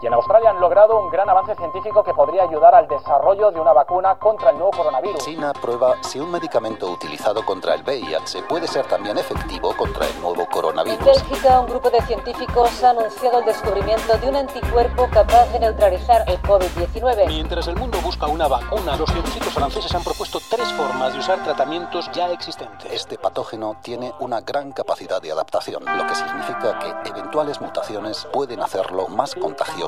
Y en Australia han logrado un gran avance científico que podría ayudar al desarrollo de una vacuna contra el nuevo coronavirus. China prueba si un medicamento utilizado contra el VIH puede ser también efectivo contra el nuevo coronavirus. En Bélgica, un grupo de científicos ha anunciado el descubrimiento de un anticuerpo capaz de neutralizar el COVID-19. Mientras el mundo busca una vacuna, los científicos franceses han propuesto tres formas de usar tratamientos ya existentes. Este patógeno tiene una gran capacidad de adaptación, lo que significa que eventuales mutaciones pueden hacerlo más contagioso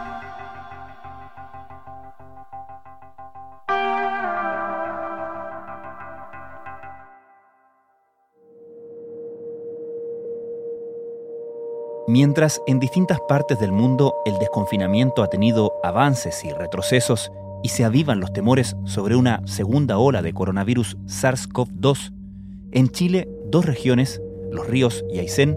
Mientras en distintas partes del mundo el desconfinamiento ha tenido avances y retrocesos y se avivan los temores sobre una segunda ola de coronavirus SARS-CoV-2, en Chile dos regiones, Los Ríos y Aysén,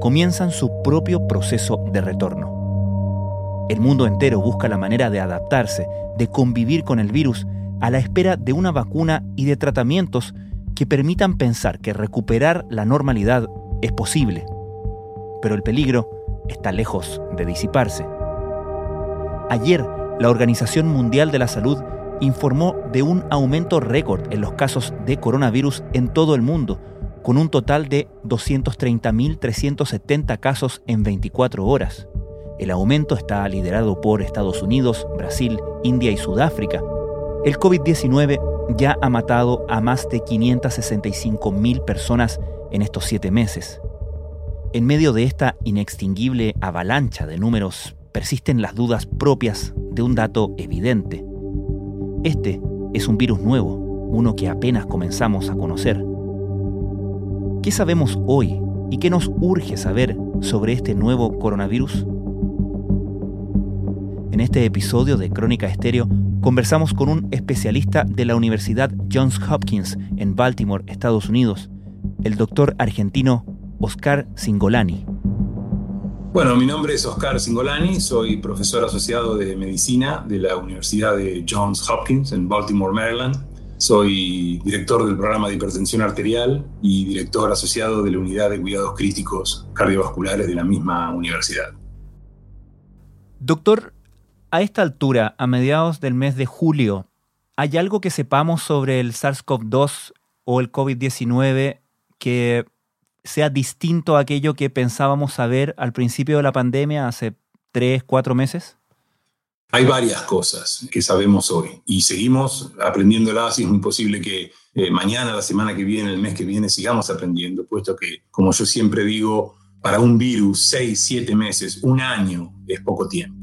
comienzan su propio proceso de retorno. El mundo entero busca la manera de adaptarse, de convivir con el virus, a la espera de una vacuna y de tratamientos que permitan pensar que recuperar la normalidad es posible pero el peligro está lejos de disiparse. Ayer, la Organización Mundial de la Salud informó de un aumento récord en los casos de coronavirus en todo el mundo, con un total de 230.370 casos en 24 horas. El aumento está liderado por Estados Unidos, Brasil, India y Sudáfrica. El COVID-19 ya ha matado a más de 565.000 personas en estos siete meses. En medio de esta inextinguible avalancha de números persisten las dudas propias de un dato evidente. Este es un virus nuevo, uno que apenas comenzamos a conocer. ¿Qué sabemos hoy y qué nos urge saber sobre este nuevo coronavirus? En este episodio de Crónica Estéreo conversamos con un especialista de la Universidad Johns Hopkins en Baltimore, Estados Unidos, el doctor argentino Oscar Singolani. Bueno, mi nombre es Oscar Singolani, soy profesor asociado de medicina de la Universidad de Johns Hopkins en Baltimore, Maryland. Soy director del programa de hipertensión arterial y director asociado de la unidad de cuidados críticos cardiovasculares de la misma universidad. Doctor, a esta altura, a mediados del mes de julio, ¿hay algo que sepamos sobre el SARS-CoV-2 o el COVID-19 que sea distinto a aquello que pensábamos saber al principio de la pandemia, hace tres, cuatro meses? Hay varias cosas que sabemos hoy y seguimos aprendiéndolas y es muy posible que eh, mañana, la semana que viene, el mes que viene sigamos aprendiendo, puesto que, como yo siempre digo, para un virus, seis, siete meses, un año es poco tiempo.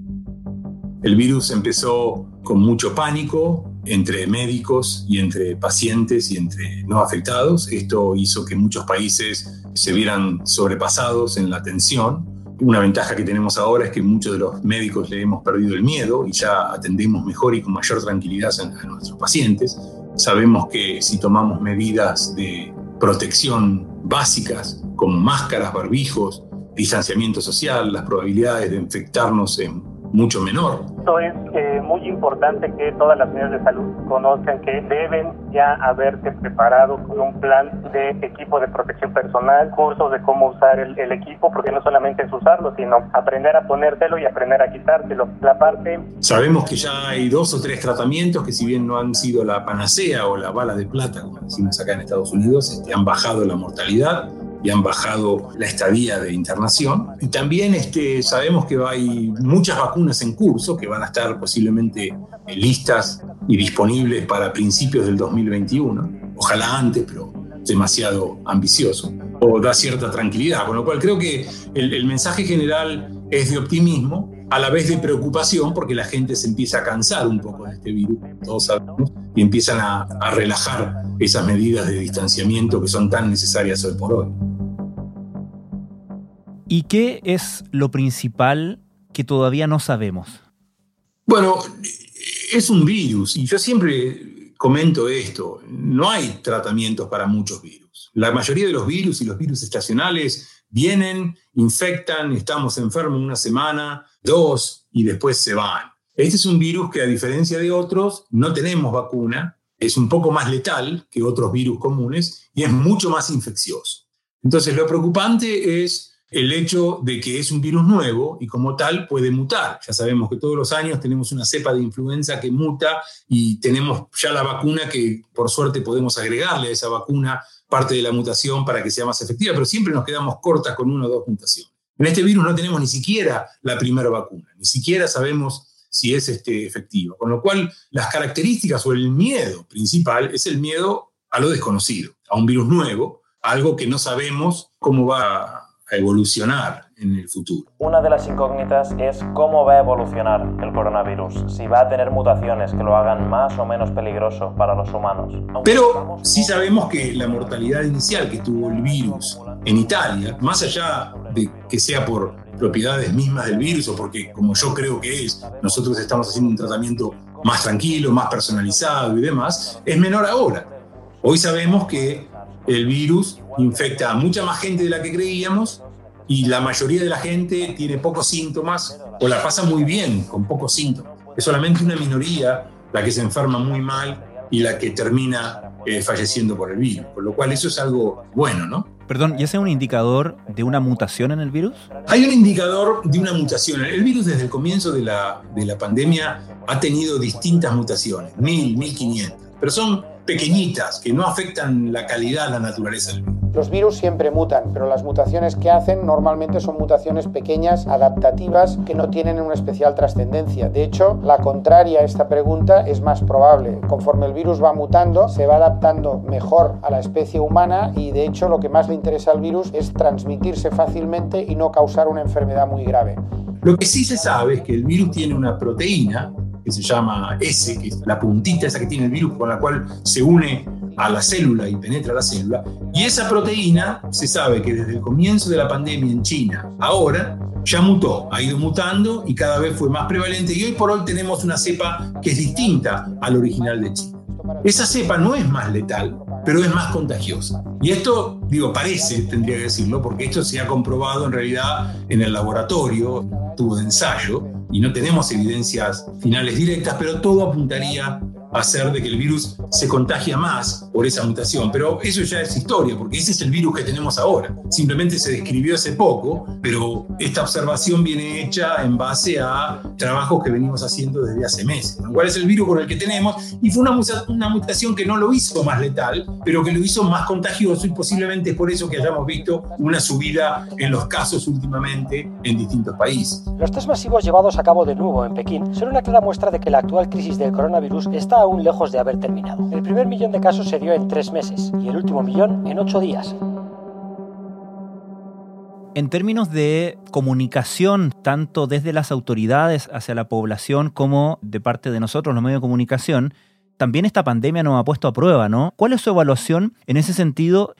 El virus empezó con mucho pánico entre médicos y entre pacientes y entre no afectados. Esto hizo que muchos países se vieran sobrepasados en la atención. Una ventaja que tenemos ahora es que muchos de los médicos le hemos perdido el miedo y ya atendemos mejor y con mayor tranquilidad a nuestros pacientes. Sabemos que si tomamos medidas de protección básicas como máscaras, barbijos, distanciamiento social, las probabilidades de infectarnos en mucho menor. Esto es eh, muy importante que todas las unidades de salud conozcan que deben ya haberse preparado con un plan de equipo de protección personal, cursos de cómo usar el, el, equipo, porque no solamente es usarlo, sino aprender a ponértelo y aprender a quitártelo. La parte... Sabemos que ya hay dos o tres tratamientos que si bien no han sido la panacea o la bala de plata, como decimos acá en Estados Unidos, este, han bajado la mortalidad y han bajado la estadía de internación. Y también este, sabemos que hay muchas vacunas en curso que van a estar posiblemente listas y disponibles para principios del 2021. Ojalá antes, pero demasiado ambicioso. O da cierta tranquilidad, con lo cual creo que el, el mensaje general es de optimismo a la vez de preocupación porque la gente se empieza a cansar un poco de este virus, todos sabemos, y empiezan a, a relajar esas medidas de distanciamiento que son tan necesarias hoy por hoy. ¿Y qué es lo principal que todavía no sabemos? Bueno, es un virus y yo siempre comento esto, no hay tratamientos para muchos virus. La mayoría de los virus y los virus estacionales vienen, infectan, estamos enfermos una semana, dos y después se van. Este es un virus que a diferencia de otros no tenemos vacuna, es un poco más letal que otros virus comunes y es mucho más infeccioso. Entonces lo preocupante es el hecho de que es un virus nuevo y como tal puede mutar. Ya sabemos que todos los años tenemos una cepa de influenza que muta y tenemos ya la vacuna que por suerte podemos agregarle a esa vacuna parte de la mutación para que sea más efectiva, pero siempre nos quedamos cortas con una o dos mutaciones. En este virus no tenemos ni siquiera la primera vacuna, ni siquiera sabemos si es este, efectivo. Con lo cual, las características o el miedo principal es el miedo a lo desconocido, a un virus nuevo, algo que no sabemos cómo va evolucionar en el futuro. Una de las incógnitas es cómo va a evolucionar el coronavirus, si va a tener mutaciones que lo hagan más o menos peligroso para los humanos. Pero sí sabemos que la mortalidad inicial que tuvo el virus en Italia, más allá de que sea por propiedades mismas del virus o porque, como yo creo que es, nosotros estamos haciendo un tratamiento más tranquilo, más personalizado y demás, es menor ahora. Hoy sabemos que el virus infecta a mucha más gente de la que creíamos y la mayoría de la gente tiene pocos síntomas o la pasa muy bien con pocos síntomas. Es solamente una minoría la que se enferma muy mal y la que termina eh, falleciendo por el virus, por lo cual eso es algo bueno, ¿no? Perdón, ¿y ese es un indicador de una mutación en el virus? Hay un indicador de una mutación. El virus desde el comienzo de la, de la pandemia ha tenido distintas mutaciones, mil, mil quinientas, pero son pequeñitas que no afectan la calidad, la naturaleza del. Los virus siempre mutan, pero las mutaciones que hacen normalmente son mutaciones pequeñas, adaptativas, que no tienen una especial trascendencia. De hecho, la contraria a esta pregunta es más probable. Conforme el virus va mutando, se va adaptando mejor a la especie humana y de hecho lo que más le interesa al virus es transmitirse fácilmente y no causar una enfermedad muy grave. Lo que sí se sabe es que el virus tiene una proteína que se llama S, que es la puntita esa que tiene el virus con la cual se une a la célula y penetra la célula. Y esa proteína se sabe que desde el comienzo de la pandemia en China, ahora ya mutó, ha ido mutando y cada vez fue más prevalente y hoy por hoy tenemos una cepa que es distinta al original de China. Esa cepa no es más letal, pero es más contagiosa. Y esto, digo, parece, tendría que decirlo, porque esto se ha comprobado en realidad en el laboratorio, tuvo de ensayo, y no tenemos evidencias finales directas, pero todo apuntaría hacer de que el virus se contagia más por esa mutación. Pero eso ya es historia, porque ese es el virus que tenemos ahora. Simplemente se describió hace poco, pero esta observación viene hecha en base a trabajos que venimos haciendo desde hace meses. ¿Cuál es el virus con el que tenemos? Y fue una, una mutación que no lo hizo más letal, pero que lo hizo más contagioso y posiblemente es por eso que hayamos visto una subida en los casos últimamente en distintos países. Los test masivos llevados a cabo de nuevo en Pekín son una clara muestra de que la actual crisis del coronavirus está aún lejos de haber terminado. El primer millón de casos se dio en tres meses y el último millón en ocho días. En términos de comunicación, tanto desde las autoridades hacia la población como de parte de nosotros, los medios de comunicación, también esta pandemia nos ha puesto a prueba, ¿no? ¿Cuál es su evaluación en ese sentido?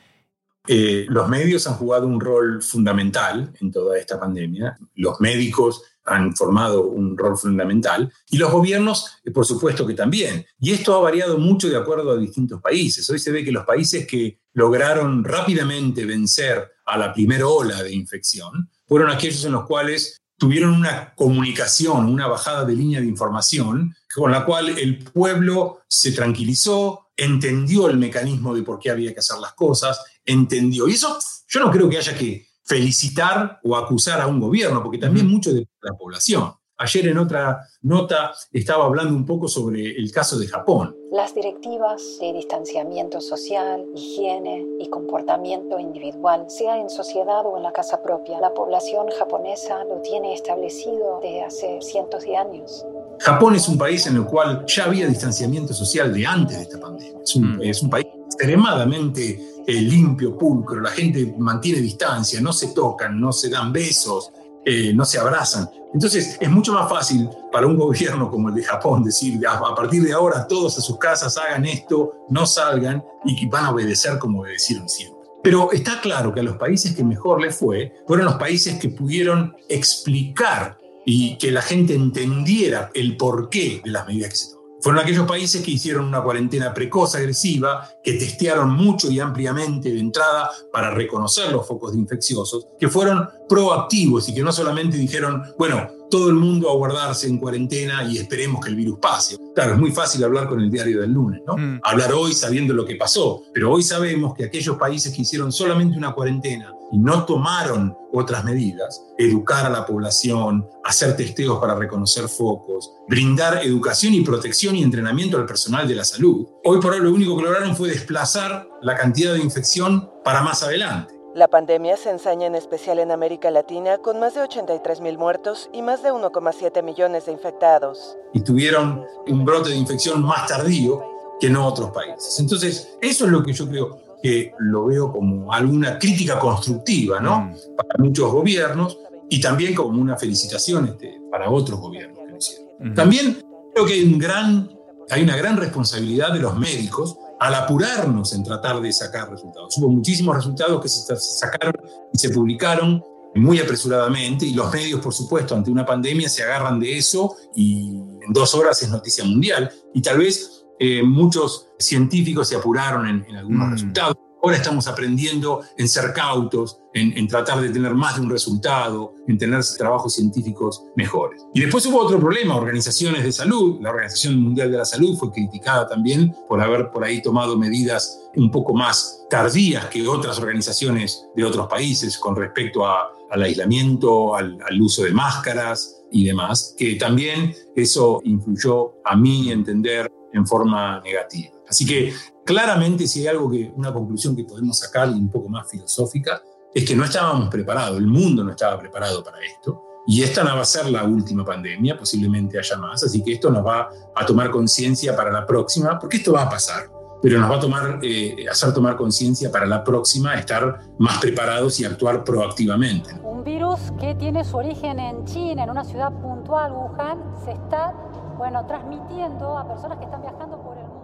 Eh, los medios han jugado un rol fundamental en toda esta pandemia. Los médicos han formado un rol fundamental y los gobiernos, eh, por supuesto que también. Y esto ha variado mucho de acuerdo a distintos países. Hoy se ve que los países que lograron rápidamente vencer a la primera ola de infección fueron aquellos en los cuales tuvieron una comunicación, una bajada de línea de información, con la cual el pueblo se tranquilizó, entendió el mecanismo de por qué había que hacer las cosas, entendió. Y eso yo no creo que haya que felicitar o acusar a un gobierno, porque también mucho de la población. Ayer en otra nota estaba hablando un poco sobre el caso de Japón. Las directivas de distanciamiento social, higiene y comportamiento individual, sea en sociedad o en la casa propia, la población japonesa lo tiene establecido desde hace cientos de años. Japón es un país en el cual ya había distanciamiento social de antes de esta pandemia. Es un, es un país extremadamente eh, limpio, pulcro, la gente mantiene distancia, no se tocan, no se dan besos. eh, no se abrazan. Entonces es mucho más fácil para un gobierno como el de Japón decir, a partir de ahora todos a sus casas hagan esto, no salgan y van a obedecer como obedecieron siempre. Pero está claro que a los países que mejor les fue fueron los países que pudieron explicar y que la gente entendiera el porqué de las medidas que se. Fueron aquellos países que hicieron una cuarentena precoz, agresiva, que testearon mucho y ampliamente de entrada para reconocer los focos de infecciosos, que fueron proactivos y que no solamente dijeron, bueno, todo el mundo a guardarse en cuarentena y esperemos que el virus pase. Claro, es muy fácil hablar con el diario del lunes, ¿no? Mm. Hablar hoy sabiendo lo que pasó, pero hoy sabemos que aquellos países que hicieron solamente una cuarentena y no tomaron otras medidas, educar a la población, hacer testeos para reconocer focos, brindar educación y protección y entrenamiento al personal de la salud, hoy por hoy lo único que lograron fue desplazar la cantidad de infección para más adelante. La pandemia se ensaña en especial en América Latina con más de 83 mil muertos y más de 1,7 millones de infectados. Y tuvieron un brote de infección más tardío que en otros países. Entonces, eso es lo que yo creo que lo veo como alguna crítica constructiva, ¿no? Mm. Para muchos gobiernos y también como una felicitación este, para otros gobiernos que lo hicieron. También creo que hay, un gran, hay una gran responsabilidad de los médicos al apurarnos en tratar de sacar resultados. Hubo muchísimos resultados que se sacaron y se publicaron muy apresuradamente y los medios, por supuesto, ante una pandemia se agarran de eso y en dos horas es noticia mundial. Y tal vez eh, muchos científicos se apuraron en, algunos mm. resultados. Ahora estamos aprendiendo en ser cautos, en, tratar de tener más de un resultado, en tener trabajos científicos mejores. Y después hubo otro problema, organizaciones de salud. La Organización Mundial de la Salud fue criticada también por haber por ahí tomado medidas un poco más tardías que otras organizaciones de otros países con respecto al aislamiento, al, al uso de máscaras y demás, que también eso influyó, a mi entender, en forma negativa. Así que claramente si hay algo que, una conclusión que podemos sacar y un poco más filosófica, es que no estábamos preparados, el mundo no estaba preparado para esto. Y esta no va a ser la última pandemia, posiblemente haya más, así que esto nos va a tomar conciencia para la próxima, porque esto va a pasar, pero nos va a tomar, eh, hacer tomar conciencia para la próxima, estar más preparados y actuar proactivamente. Un virus que tiene su origen en China, en una ciudad puntual, Wuhan, se está bueno, transmitiendo a personas que están viajando por el mundo.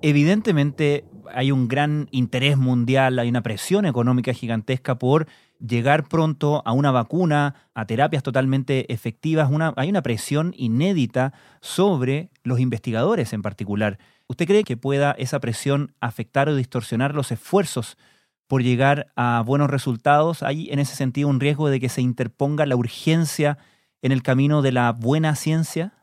Evidentemente hay un gran interés mundial, hay una presión económica gigantesca por llegar pronto a una vacuna, a terapias totalmente efectivas. hay una presión inédita sobre los investigadores en particular. ¿Usted cree que pueda esa presión afectar o distorsionar los esfuerzos por llegar a buenos resultados? ¿Hay en ese sentido un riesgo de que se interponga la urgencia en el camino de la buena ciencia?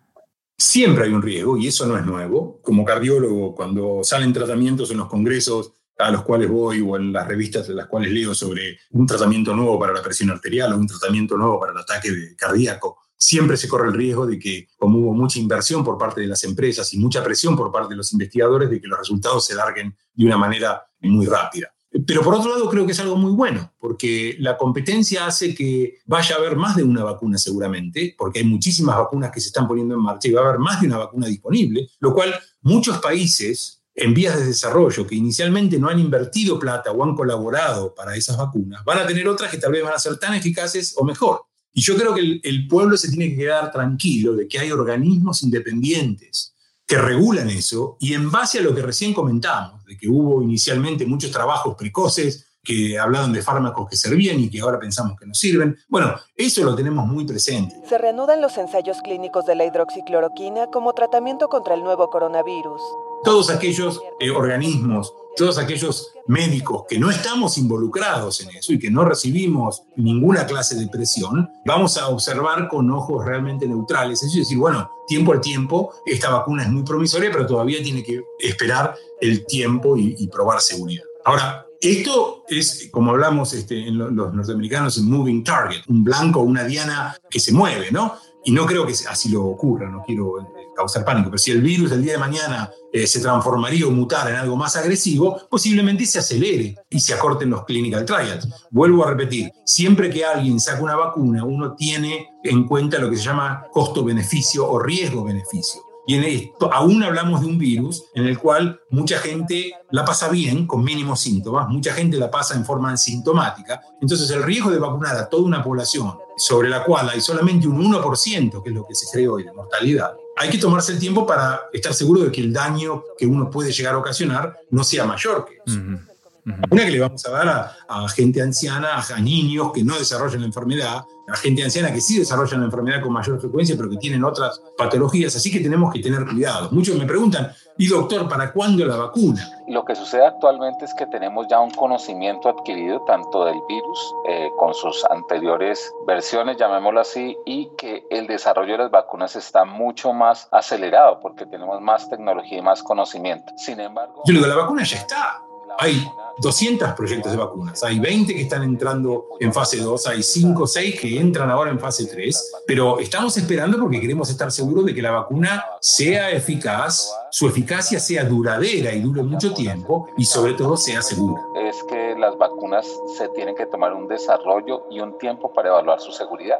Siempre hay un riesgo y eso no es nuevo. Como cardiólogo, cuando salen tratamientos en los congresos a los cuales voy o en las revistas de las cuales leo sobre un tratamiento nuevo para la presión arterial o un tratamiento nuevo para el ataque cardíaco, siempre se corre el riesgo de que, como hubo mucha inversión por parte de las empresas y mucha presión por parte de los investigadores, de que los resultados se larguen de una manera muy rápida. Pero por otro lado creo que es algo muy bueno, porque la competencia hace que vaya a haber más de una vacuna seguramente, porque hay muchísimas vacunas que se están poniendo en marcha y va a haber más de una vacuna disponible, lo cual muchos países en vías de desarrollo que inicialmente no han invertido plata o han colaborado para esas vacunas, van a tener otras que tal vez van a ser tan eficaces o mejor. Y yo creo que el, el pueblo se tiene que quedar tranquilo de que hay organismos independientes que regulan eso y en base a lo que recién comentamos, de que hubo inicialmente muchos trabajos precoces que hablaban de fármacos que servían y que ahora pensamos que no sirven. Bueno, eso lo tenemos muy presente. Se reanudan los ensayos clínicos de la hidroxicloroquina como tratamiento contra el nuevo coronavirus. Todos aquellos eh, organismos todos aquellos médicos que no estamos involucrados en eso y que no recibimos ninguna clase de presión, vamos a observar con ojos realmente neutrales. Es decir, bueno, tiempo al tiempo, esta vacuna es muy promisoria, pero todavía tiene que esperar el tiempo y, probar seguridad. Ahora, esto es, como hablamos este, en los norteamericanos, un moving target, un blanco, una diana que se mueve, ¿no? Y no creo que así lo ocurra, no quiero eh, causar pánico, pero si el virus el día de mañana eh, se transformaría o mutara en algo más agresivo, posiblemente se acelere y se acorten los clinical trials. Vuelvo a repetir, siempre que alguien saca una vacuna, uno tiene en cuenta lo que se llama costo-beneficio o riesgo-beneficio. Y en aún hablamos de un virus en el cual mucha gente la pasa bien, con mínimos síntomas, mucha gente la pasa en forma asintomática. Entonces el riesgo de vacunar a toda una población sobre la cual hay solamente un 1%, que es lo que se cree hoy de mortalidad, hay que tomarse el tiempo para estar seguro de que el daño que uno puede llegar a ocasionar no sea mayor que eso. Una que le vamos a dar a, gente anciana, a, niños que no desarrollan la enfermedad, a gente anciana que sí desarrollan la enfermedad con mayor frecuencia, pero que tienen otras patologías. Así que tenemos que tener cuidado. Muchos me preguntan, ¿y doctor, para cuándo la vacuna? Lo que sucede actualmente es que tenemos ya un conocimiento adquirido tanto del virus eh, con sus anteriores versiones, llamémoslo así, y que el desarrollo de las vacunas está mucho más acelerado porque tenemos más tecnología y más conocimiento. Sin embargo... Yo digo, la vacuna ya está. Hay 200 proyectos de vacunas, hay 20 que están entrando en fase 2, hay 5 o 6 que entran ahora en fase 3, pero estamos esperando porque queremos estar seguros de que la vacuna sea eficaz, su eficacia sea duradera y dure mucho tiempo y sobre todo sea segura. Es que las vacunas se tienen que tomar un desarrollo y un tiempo para evaluar su seguridad.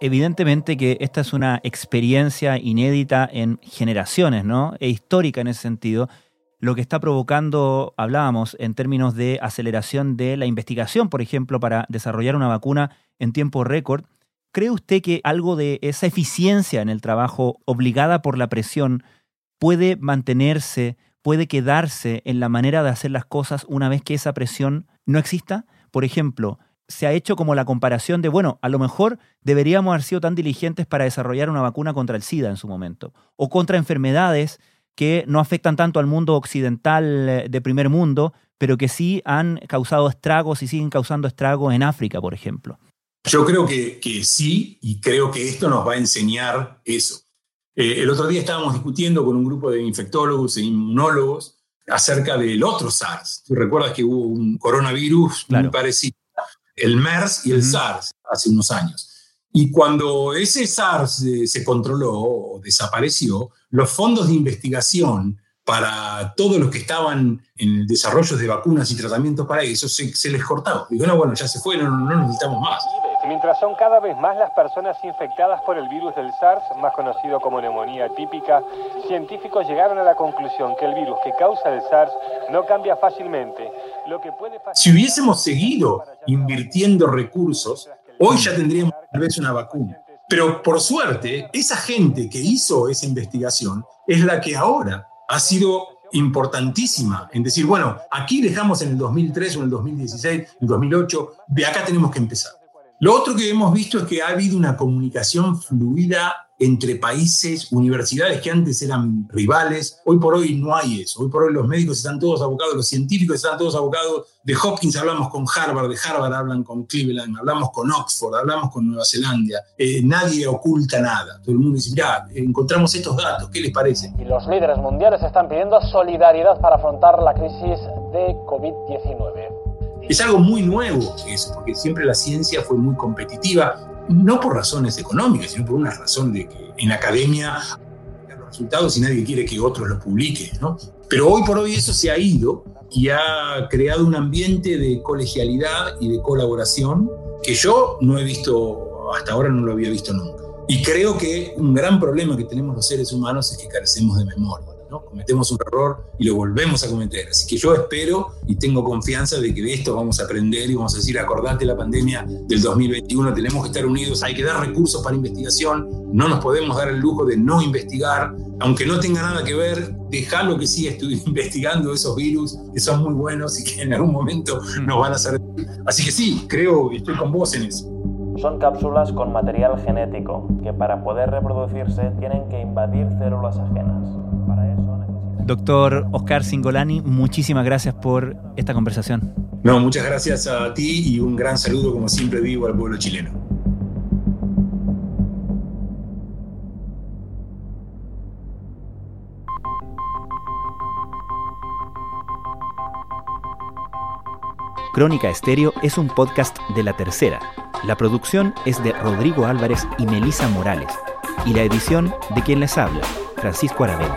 Evidentemente que esta es una experiencia inédita en generaciones, ¿no? E histórica en ese sentido lo que está provocando, hablábamos, en términos de aceleración de la investigación, por ejemplo, para desarrollar una vacuna en tiempo récord. ¿Cree usted que algo de esa eficiencia en el trabajo obligada por la presión puede mantenerse, puede quedarse en la manera de hacer las cosas una vez que esa presión no exista? Por ejemplo, se ha hecho como la comparación de, bueno, a lo mejor deberíamos haber sido tan diligentes para desarrollar una vacuna contra el SIDA en su momento, o contra enfermedades que no afectan tanto al mundo occidental eh, de primer mundo, pero que sí han causado estragos y siguen causando estragos en África, por ejemplo. Yo creo que, que sí, y creo que esto nos va a enseñar eso. Eh, el otro día estábamos discutiendo con un grupo de infectólogos e inmunólogos acerca del otro SARS. Tú recuerdas que hubo un coronavirus muy parecido, el MERS y el SARS, hace unos años. Y cuando ese SARS eh, se controló o desapareció, los fondos de investigación para todos los que estaban en desarrollos de vacunas y tratamientos para eso se, les cortaba. Y bueno, bueno, ya se fue, no, no necesitamos más. Mientras son cada vez más las personas infectadas por el virus del SARS, más conocido como neumonía típica, científicos llegaron a la conclusión que el virus que causa el SARS no cambia fácilmente. Lo que puede si hubiésemos seguido invirtiendo recursos, hoy ya tendríamos tal vez una vacuna. Pero por suerte, esa gente que hizo esa investigación es la que ahora ha sido importantísima en decir, bueno, aquí dejamos en el 2003 o en el 2016, en el 2008, de acá tenemos que empezar. Lo otro que hemos visto es que ha habido una comunicación fluida entre países, universidades que antes eran rivales. Hoy por hoy no hay eso. Hoy por hoy los médicos están todos abocados, los científicos están todos abocados. De Hopkins hablamos con Harvard, de Harvard hablan con Cleveland, hablamos con Oxford, hablamos con Nueva Zelanda. Eh, nadie oculta nada. Todo el mundo dice, ya, encontramos estos datos, ¿qué les parece? Y los líderes mundiales están pidiendo solidaridad para afrontar la crisis de COVID-19. Es algo muy nuevo eso, porque siempre la ciencia fue muy competitiva no por razones económicas, sino por una razón de que en academia los resultados y nadie quiere que otros los publiquen, ¿no? Pero hoy por hoy eso se ha ido y ha creado un ambiente de colegialidad y de colaboración que yo no he visto, hasta ahora no lo había visto nunca. Y creo que un gran problema que tenemos los seres humanos es que carecemos de memoria. Cometemos un error y lo volvemos a cometer. Así que yo espero y tengo confianza de que de esto vamos a aprender y vamos a decir, acordate la pandemia del 2021, tenemos que estar unidos, hay que dar recursos para investigación, no nos podemos dar el lujo de no investigar, aunque no tenga nada que ver, déjalo que siga investigando esos virus que son muy buenos y que en algún momento nos van a hacer. Así que sí, creo que estoy con vos en eso. Son cápsulas con material genético que para poder reproducirse tienen que invadir células ajenas. Doctor Oscar Singolani, muchísimas gracias por esta conversación. No, muchas gracias a ti y un gran saludo, como siempre digo, al pueblo chileno. Crónica Estéreo es un podcast de La Tercera. La producción es de Rodrigo Álvarez y Melisa Morales. Y la edición de quien les habla, Francisco Aravena.